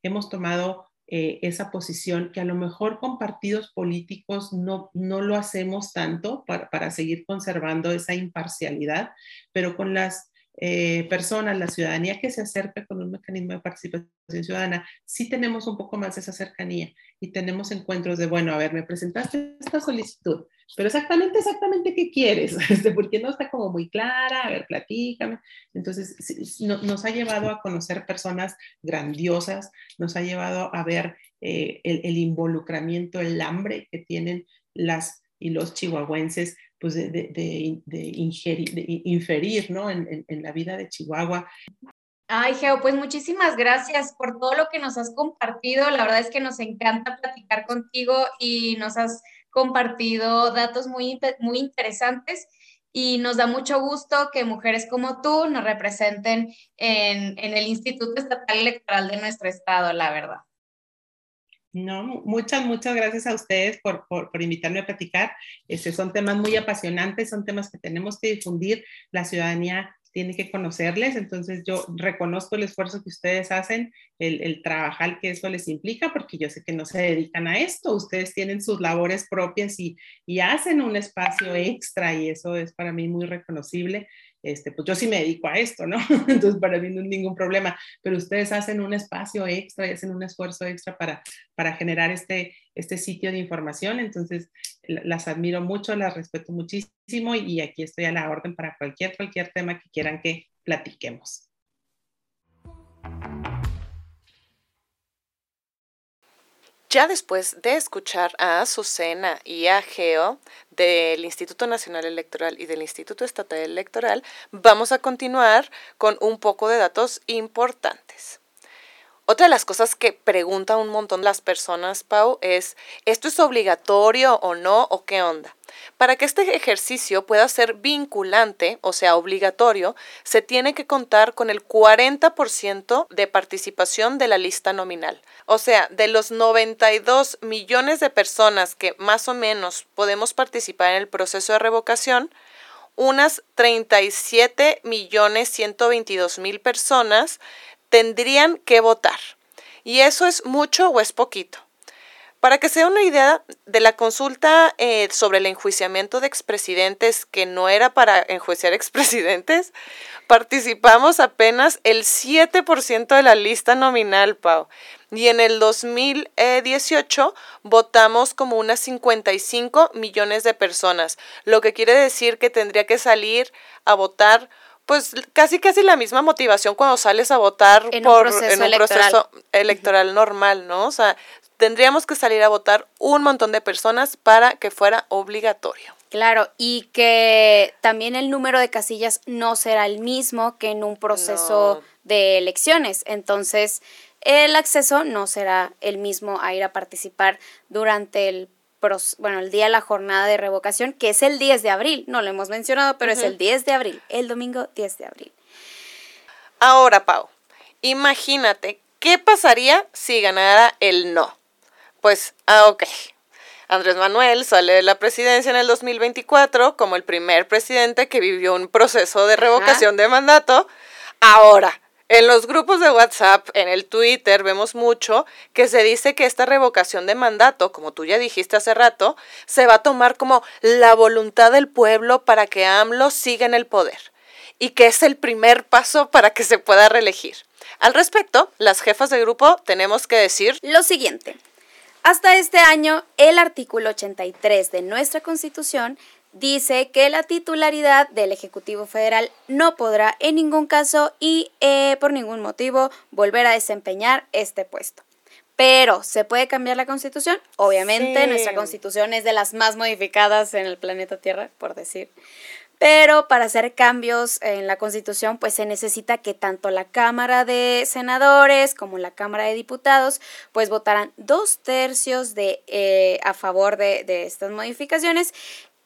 Hemos tomado eh, esa posición que a lo mejor con partidos políticos no, no lo hacemos tanto para, para seguir conservando esa imparcialidad, pero con las eh, personas, la ciudadanía que se acerca con un mecanismo de participación ciudadana, sí tenemos un poco más esa cercanía y tenemos encuentros de, bueno, a ver, me presentaste esta solicitud, pero exactamente, exactamente qué quieres, <laughs> este, porque no está como muy clara, a ver, platícame. Entonces, nos ha llevado a conocer personas grandiosas, nos ha llevado a ver eh, el, involucramiento, el hambre que tienen las y los chihuahuenses, pues de, de, de, inferir, ¿no? En, en, la vida de Chihuahua. Ay, Geo, pues muchísimas gracias por todo lo que nos has compartido. La verdad es que nos encanta platicar contigo y nos has compartido datos muy, muy interesantes y nos da mucho gusto que mujeres como tú nos representen en, en el Instituto Estatal Electoral de nuestro estado, la verdad. No, muchas, muchas gracias a ustedes por, por, por invitarme a platicar. Este, son temas muy apasionantes, son temas que tenemos que difundir. La ciudadanía tiene que conocerles, entonces yo reconozco el esfuerzo que ustedes hacen, el, el, trabajar que eso les implica, porque yo sé que no se dedican a esto, ustedes tienen sus labores propias y, y hacen un espacio extra y eso es para mí muy reconocible este, pues yo sí me dedico a esto, ¿no? <laughs> Entonces para mí no es ningún problema, pero ustedes hacen un espacio extra y hacen un esfuerzo extra para, para generar este, este sitio de información, entonces las admiro mucho, las respeto muchísimo y aquí estoy a la orden para cualquier, cualquier tema que quieran que platiquemos. Ya después de escuchar a Azucena y a Geo del Instituto Nacional Electoral y del Instituto Estatal Electoral, vamos a continuar con un poco de datos importantes. Otra de las cosas que preguntan un montón las personas, Pau, es, ¿esto es obligatorio o no o qué onda? Para que este ejercicio pueda ser vinculante, o sea, obligatorio, se tiene que contar con el 40% de participación de la lista nominal. O sea, de los 92 millones de personas que más o menos podemos participar en el proceso de revocación, unas 37 millones 122 mil personas tendrían que votar. ¿Y eso es mucho o es poquito? Para que sea una idea de la consulta eh, sobre el enjuiciamiento de expresidentes, que no era para enjuiciar <laughs> expresidentes, participamos apenas el 7% de la lista nominal, Pau. Y en el 2018 votamos como unas 55 millones de personas, lo que quiere decir que tendría que salir a votar pues casi casi la misma motivación cuando sales a votar por en un proceso electoral normal, ¿no? O sea, tendríamos que salir a votar un montón de personas para que fuera obligatorio. Claro, y que también el número de casillas no será el mismo que en un proceso de elecciones. Entonces, el acceso no será el mismo a ir a participar durante el bueno, el día de la jornada de revocación, que es el 10 de abril. No lo hemos mencionado, pero es el 10 de abril, el domingo 10 de abril. Ahora, Pau, imagínate, ¿qué pasaría si ganara el no? Pues, ah, ok. Andrés Manuel sale de la presidencia en el 2024 como el primer presidente que vivió un proceso de revocación de mandato. Ahora, en los grupos de WhatsApp, en el Twitter, vemos mucho que se dice que esta revocación de mandato, como tú ya dijiste hace rato, se va a tomar como la voluntad del pueblo para que AMLO siga en el poder y que es el primer paso para que se pueda reelegir. Al respecto, las jefas de grupo tenemos que decir lo siguiente. Hasta este año, el artículo 83 de nuestra Constitución dice que la titularidad del Ejecutivo Federal no podrá en ningún caso y eh, por ningún motivo volver a desempeñar este puesto. Pero, ¿se puede cambiar la constitución? Obviamente, nuestra constitución es de las más modificadas en el planeta Tierra, por decir. Pero para hacer cambios en la Constitución, pues se necesita que tanto la Cámara de Senadores como la Cámara de Diputados, pues votaran dos tercios de, eh, a favor de, de estas modificaciones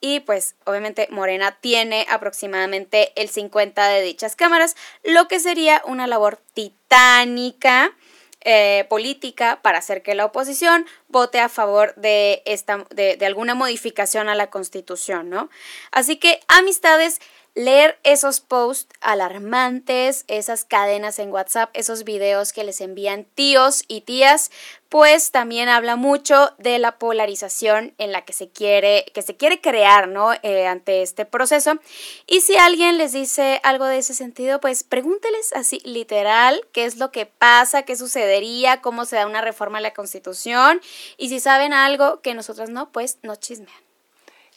y pues obviamente Morena tiene aproximadamente el 50 de dichas cámaras, lo que sería una labor titánica. Eh, política para hacer que la oposición vote a favor de, esta, de, de alguna modificación a la constitución, ¿no? Así que, amistades, leer esos posts alarmantes, esas cadenas en WhatsApp, esos videos que les envían tíos y tías, pues también habla mucho de la polarización en la que se quiere, que se quiere crear, ¿no? Eh, ante este proceso. Y si alguien les dice algo de ese sentido, pues pregúnteles así literal qué es lo que pasa, qué sucedería, cómo se da una reforma a la Constitución. Y si saben algo que nosotros no, pues no chismean.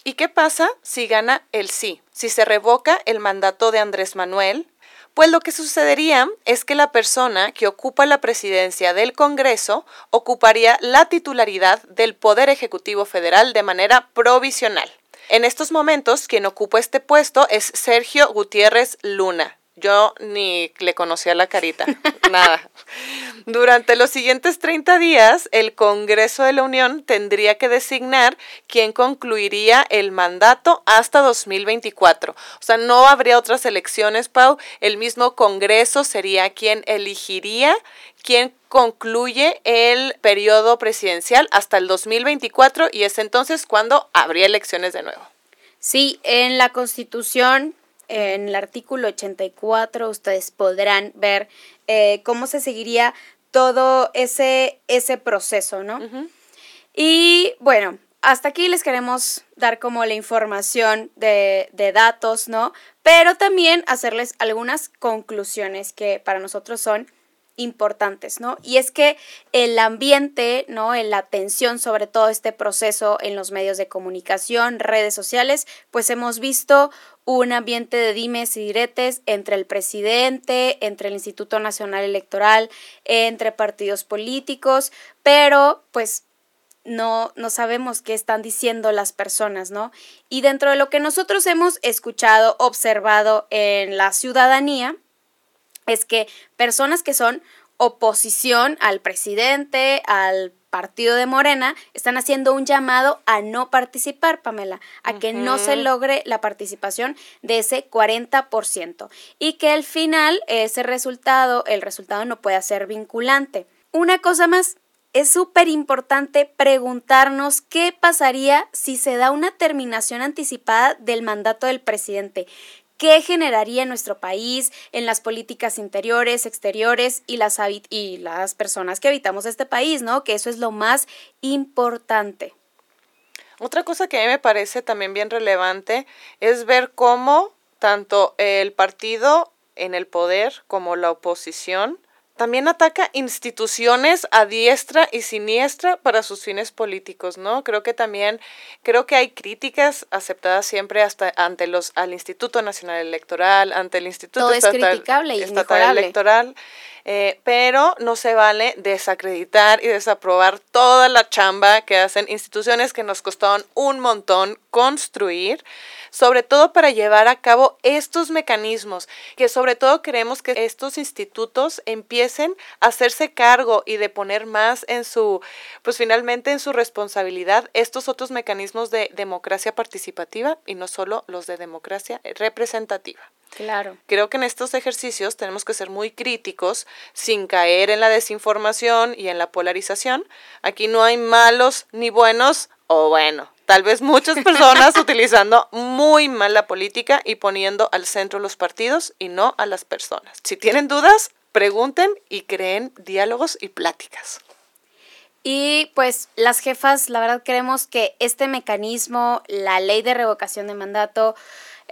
¿Y qué pasa si gana el sí? Si se revoca el mandato de Andrés Manuel, pues lo que sucedería es que la persona que ocupa la presidencia del Congreso ocuparía la titularidad del Poder Ejecutivo Federal de manera provisional. En estos momentos, quien ocupa este puesto es Sergio Gutiérrez Luna, yo ni le conocía la carita, <laughs> nada. Durante los siguientes 30 días, el Congreso de la Unión tendría que designar quién concluiría el mandato hasta 2024. O sea, no habría otras elecciones, Pau. El mismo Congreso sería quien elegiría quién concluye el periodo presidencial hasta el 2024 y es entonces cuando habría elecciones de nuevo. Sí, en la Constitución en el artículo 84 ustedes podrán ver eh, cómo se seguiría todo ese, ese proceso, ¿no? Y bueno, hasta aquí les queremos dar como la información de, de, datos, ¿no? Pero también hacerles algunas conclusiones que para nosotros son importantes, ¿no? Y es que el ambiente, ¿no? La atención sobre todo este proceso en los medios de comunicación, redes sociales, pues hemos visto un ambiente de dimes y diretes entre el presidente, entre el Instituto Nacional Electoral, entre partidos políticos, pero pues no, no sabemos qué están diciendo las personas, ¿no? Y dentro de lo que nosotros hemos escuchado, observado en la ciudadanía, es que personas que son oposición al presidente, al partido de Morena, están haciendo un llamado a no participar, Pamela, a que no se logre la participación de ese 40% y que al final ese resultado, el resultado no pueda ser vinculante. Una cosa más, es súper importante preguntarnos qué pasaría si se da una terminación anticipada del mandato del presidente qué generaría en nuestro país, en las políticas interiores, exteriores y las, y las personas que habitamos este país, ¿no? Que eso es lo más importante. Otra cosa que a mí me parece también bien relevante es ver cómo tanto el partido en el poder como la oposición también ataca instituciones a diestra y siniestra para sus fines políticos, ¿no? Creo que también, creo que hay críticas aceptadas siempre hasta ante los, al Instituto Nacional Electoral, ante el Instituto Estatal, Electoral. Eh, pero no se vale desacreditar y desaprobar toda la chamba que hacen instituciones que nos costaron un montón construir, sobre todo para llevar a cabo estos mecanismos, que sobre todo queremos que estos institutos empiecen a hacerse cargo y de poner más en su, pues finalmente en su responsabilidad estos otros mecanismos de democracia participativa y no solo los de democracia representativa. Claro. Creo que en estos ejercicios tenemos que ser muy críticos sin caer en la desinformación y en la polarización. Aquí no hay malos ni buenos o bueno, tal vez muchas personas <laughs> utilizando muy mal la política y poniendo al centro los partidos y no a las personas. Si tienen dudas, pregunten y creen diálogos y pláticas. Y pues las jefas, la verdad creemos que este mecanismo, la ley de revocación de mandato,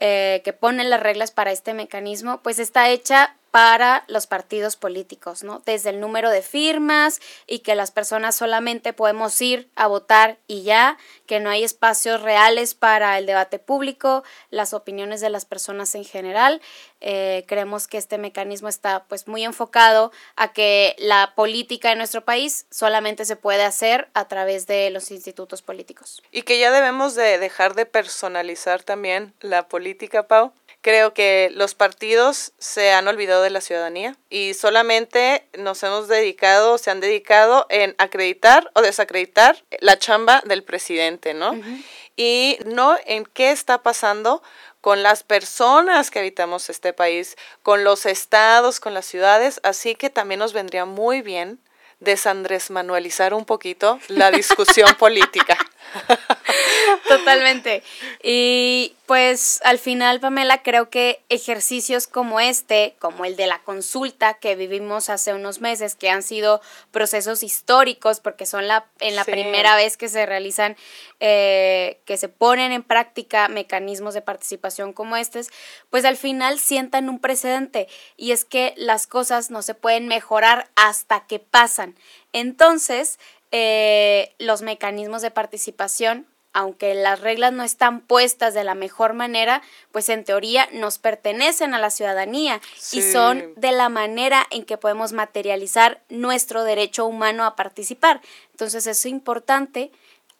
eh, que pone las reglas para este mecanismo, pues está hecha para los partidos políticos, ¿no? Desde el número de firmas y que las personas solamente podemos ir a votar y ya, que no hay espacios reales para el debate público, las opiniones de las personas en general. Eh, creemos que este mecanismo está pues muy enfocado a que la política en nuestro país solamente se puede hacer a través de los institutos políticos. Y que ya debemos de dejar de personalizar también la política, Pau Creo que los partidos se han olvidado de la ciudadanía y solamente nos hemos dedicado, se han dedicado en acreditar o desacreditar la chamba del presidente, ¿no? Y no en qué está pasando con las personas que habitamos este país, con los estados, con las ciudades, así que también nos vendría muy bien desandres manualizar un poquito la discusión <laughs> política. <laughs> Totalmente. Y pues al final, Pamela, creo que ejercicios como este, como el de la consulta que vivimos hace unos meses, que han sido procesos históricos porque son la, en la primera vez que se realizan, eh, que se ponen en práctica mecanismos de participación como estos, pues al final sientan un precedente y es que las cosas no se pueden mejorar hasta que pasan. Entonces, eh, los mecanismos de participación aunque las reglas no están puestas de la mejor manera, pues en teoría nos pertenecen a la ciudadanía y son de la manera en que podemos materializar nuestro derecho humano a participar. Entonces es importante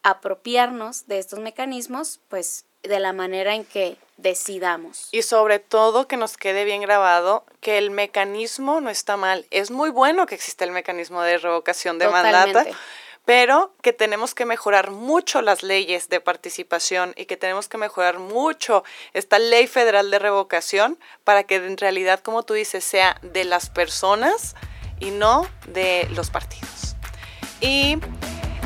apropiarnos de estos mecanismos, pues de la manera en que decidamos. Y sobre todo que nos quede bien grabado que el mecanismo no está mal. Es muy bueno que exista el mecanismo de revocación de mandato, pero que tenemos que mejorar mucho las leyes de participación y que tenemos que mejorar mucho esta ley federal de revocación para que en realidad, como tú dices, sea de las personas y no de los partidos. Y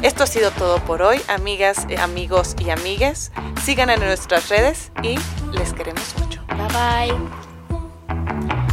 esto ha sido todo por hoy, amigas, eh, amigos y amigues. Sigan en nuestras redes y les queremos mucho. Bye bye.